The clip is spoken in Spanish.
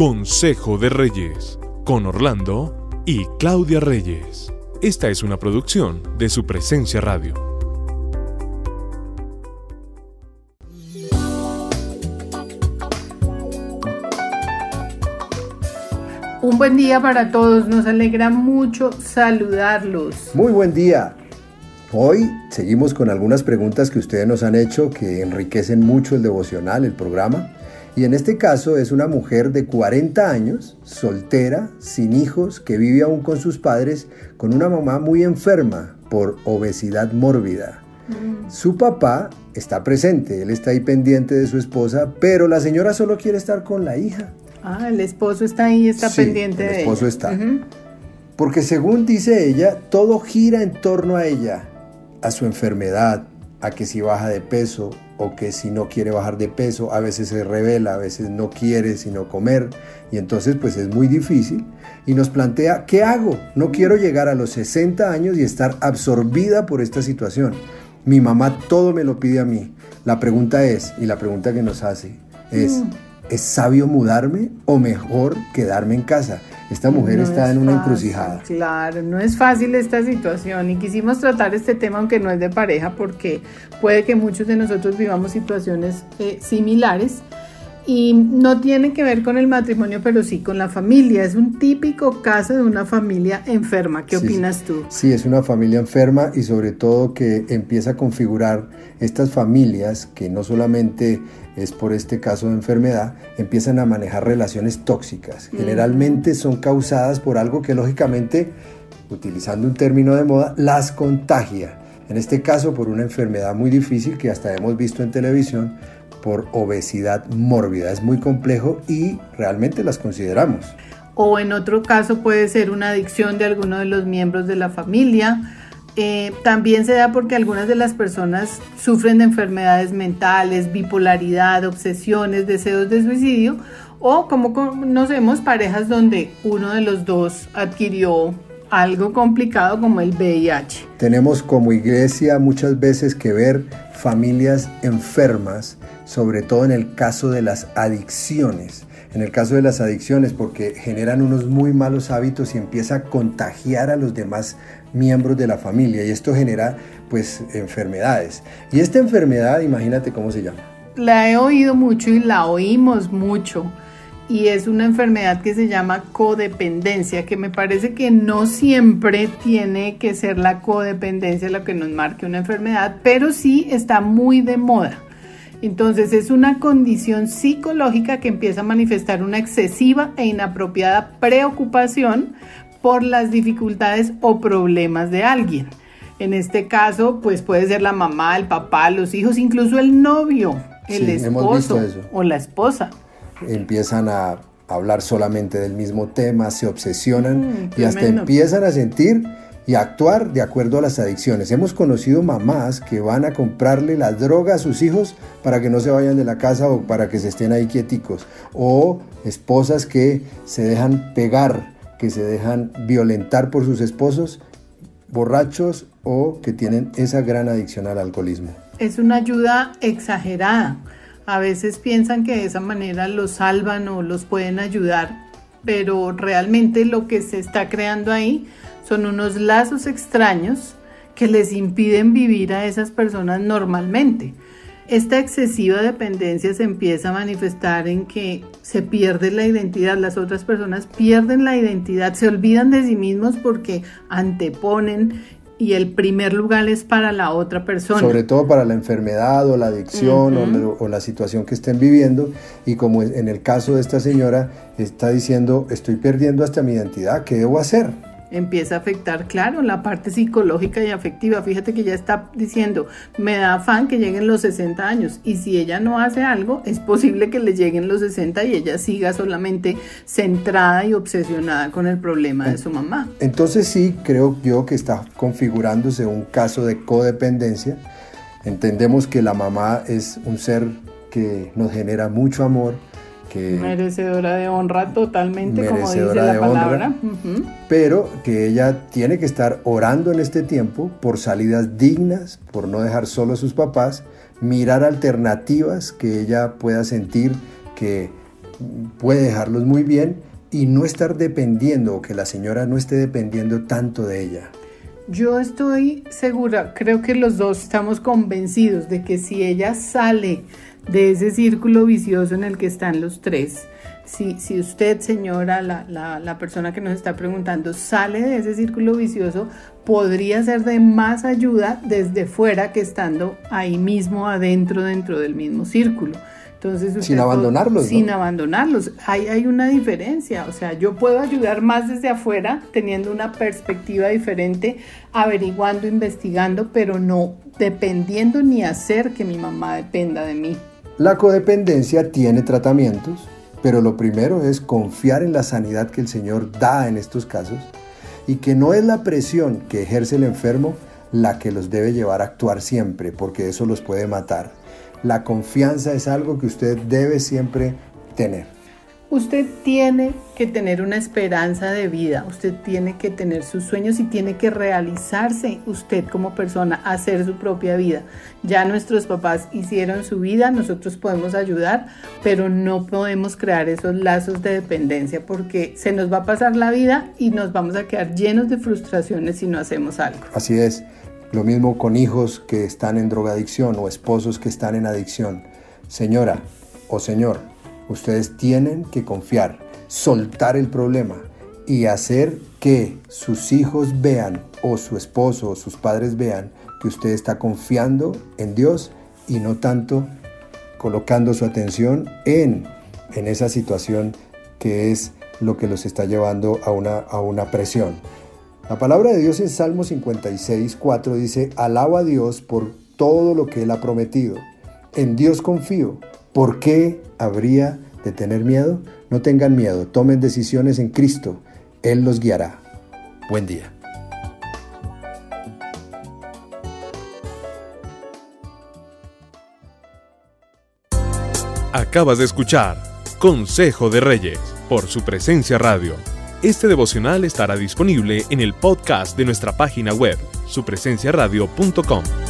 Consejo de Reyes, con Orlando y Claudia Reyes. Esta es una producción de su presencia radio. Un buen día para todos, nos alegra mucho saludarlos. Muy buen día. Hoy seguimos con algunas preguntas que ustedes nos han hecho que enriquecen mucho el devocional, el programa. Y en este caso es una mujer de 40 años, soltera, sin hijos, que vive aún con sus padres, con una mamá muy enferma por obesidad mórbida. Mm. Su papá está presente, él está ahí pendiente de su esposa, pero la señora solo quiere estar con la hija. Ah, el esposo está ahí, está pendiente de El esposo está. Porque según dice ella, todo gira en torno a ella, a su enfermedad, a que si baja de peso o que si no quiere bajar de peso, a veces se revela, a veces no quiere sino comer y entonces pues es muy difícil y nos plantea, ¿qué hago? No quiero llegar a los 60 años y estar absorbida por esta situación. Mi mamá todo me lo pide a mí. La pregunta es, y la pregunta que nos hace es, mm. ¿Es sabio mudarme o mejor quedarme en casa? Esta mujer está en una encrucijada. Claro, no es fácil esta situación y quisimos tratar este tema aunque no es de pareja porque puede que muchos de nosotros vivamos situaciones eh, similares y no tiene que ver con el matrimonio, pero sí con la familia. Es un típico caso de una familia enferma. ¿Qué opinas tú? Sí, es una familia enferma y sobre todo que empieza a configurar estas familias que no solamente es por este caso de enfermedad, empiezan a manejar relaciones tóxicas. Generalmente son causadas por algo que lógicamente, utilizando un término de moda, las contagia. En este caso por una enfermedad muy difícil que hasta hemos visto en televisión, por obesidad mórbida. Es muy complejo y realmente las consideramos. O en otro caso puede ser una adicción de alguno de los miembros de la familia. Eh, también se da porque algunas de las personas sufren de enfermedades mentales, bipolaridad, obsesiones, deseos de suicidio o como conocemos parejas donde uno de los dos adquirió algo complicado como el VIH. Tenemos como iglesia muchas veces que ver familias enfermas sobre todo en el caso de las adicciones. En el caso de las adicciones, porque generan unos muy malos hábitos y empieza a contagiar a los demás miembros de la familia y esto genera pues enfermedades. Y esta enfermedad, imagínate cómo se llama. La he oído mucho y la oímos mucho y es una enfermedad que se llama codependencia, que me parece que no siempre tiene que ser la codependencia lo que nos marque una enfermedad, pero sí está muy de moda. Entonces es una condición psicológica que empieza a manifestar una excesiva e inapropiada preocupación por las dificultades o problemas de alguien. En este caso, pues puede ser la mamá, el papá, los hijos, incluso el novio, el esposo o la esposa. Empiezan a hablar solamente del mismo tema, se obsesionan mm, y hasta empiezan a sentir y actuar de acuerdo a las adicciones. Hemos conocido mamás que van a comprarle la droga a sus hijos para que no se vayan de la casa o para que se estén ahí quieticos. O esposas que se dejan pegar, que se dejan violentar por sus esposos, borrachos o que tienen esa gran adicción al alcoholismo. Es una ayuda exagerada. A veces piensan que de esa manera los salvan o los pueden ayudar, pero realmente lo que se está creando ahí son unos lazos extraños que les impiden vivir a esas personas normalmente. Esta excesiva dependencia se empieza a manifestar en que se pierde la identidad, las otras personas pierden la identidad, se olvidan de sí mismos porque anteponen y el primer lugar es para la otra persona. Sobre todo para la enfermedad o la adicción o, o, la situación que estén viviendo. Y como en el caso de esta señora, está diciendo, estoy perdiendo hasta mi identidad, ¿qué debo hacer? Empieza a afectar, claro, la parte psicológica y afectiva. Fíjate que ya está diciendo, me da afán que lleguen los 60 años y si ella no hace algo, es posible que le lleguen los 60 y ella siga solamente centrada y obsesionada con el problema de su mamá. Entonces sí, creo yo que está configurándose un caso de codependencia. Entendemos que la mamá es un ser que nos genera mucho amor, merecedora de honra totalmente, como dice la palabra. Pero que ella tiene que estar orando en este tiempo por salidas dignas, por no dejar solo a sus papás, mirar alternativas que ella pueda sentir que puede dejarlos muy bien y no estar dependiendo o que la señora no esté dependiendo tanto de ella. Yo estoy segura, creo que los dos estamos convencidos de que si ella sale de ese círculo vicioso en el que están los tres, si, si usted, señora, la, la, la, persona que nos está preguntando, sale de ese círculo vicioso, podría ser de más ayuda desde fuera que estando ahí mismo adentro, dentro del mismo círculo. Entonces, sin abandonarlos. Sin abandonarlos. Hay, hay una diferencia. O sea, yo puedo ayudar más desde afuera, teniendo una perspectiva diferente, averiguando, investigando, pero no dependiendo ni hacer que mi mamá dependa de mí. La codependencia tiene tratamientos, pero lo primero es confiar en la sanidad que el Señor da en estos casos y que no es la presión que ejerce el enfermo la que los debe llevar a actuar siempre, porque eso los puede matar. La confianza es algo que usted debe siempre tener. Usted tiene que tener una esperanza de vida, usted tiene que tener sus sueños y tiene que realizarse usted como persona, hacer su propia vida. Ya nuestros papás hicieron su vida, nosotros podemos ayudar, pero no podemos crear esos lazos de dependencia porque se nos va a pasar la vida y nos vamos a quedar llenos de frustraciones si no hacemos algo. Así es, lo mismo con hijos que están en drogadicción o esposos que están en adicción. Señora o señor, Ustedes tienen que confiar, soltar el problema y hacer que sus hijos vean o su esposo o sus padres vean que usted está confiando en Dios y no tanto colocando su atención en, en esa situación que es lo que los está llevando a una, a una presión. La palabra de Dios en Salmo 56, 4 dice, alaba a Dios por todo lo que Él ha prometido. En Dios confío. ¿Por qué habría de tener miedo? No tengan miedo, tomen decisiones en Cristo. Él los guiará. Buen día. Acabas de escuchar Consejo de Reyes por su presencia radio. Este devocional estará disponible en el podcast de nuestra página web, supresenciaradio.com.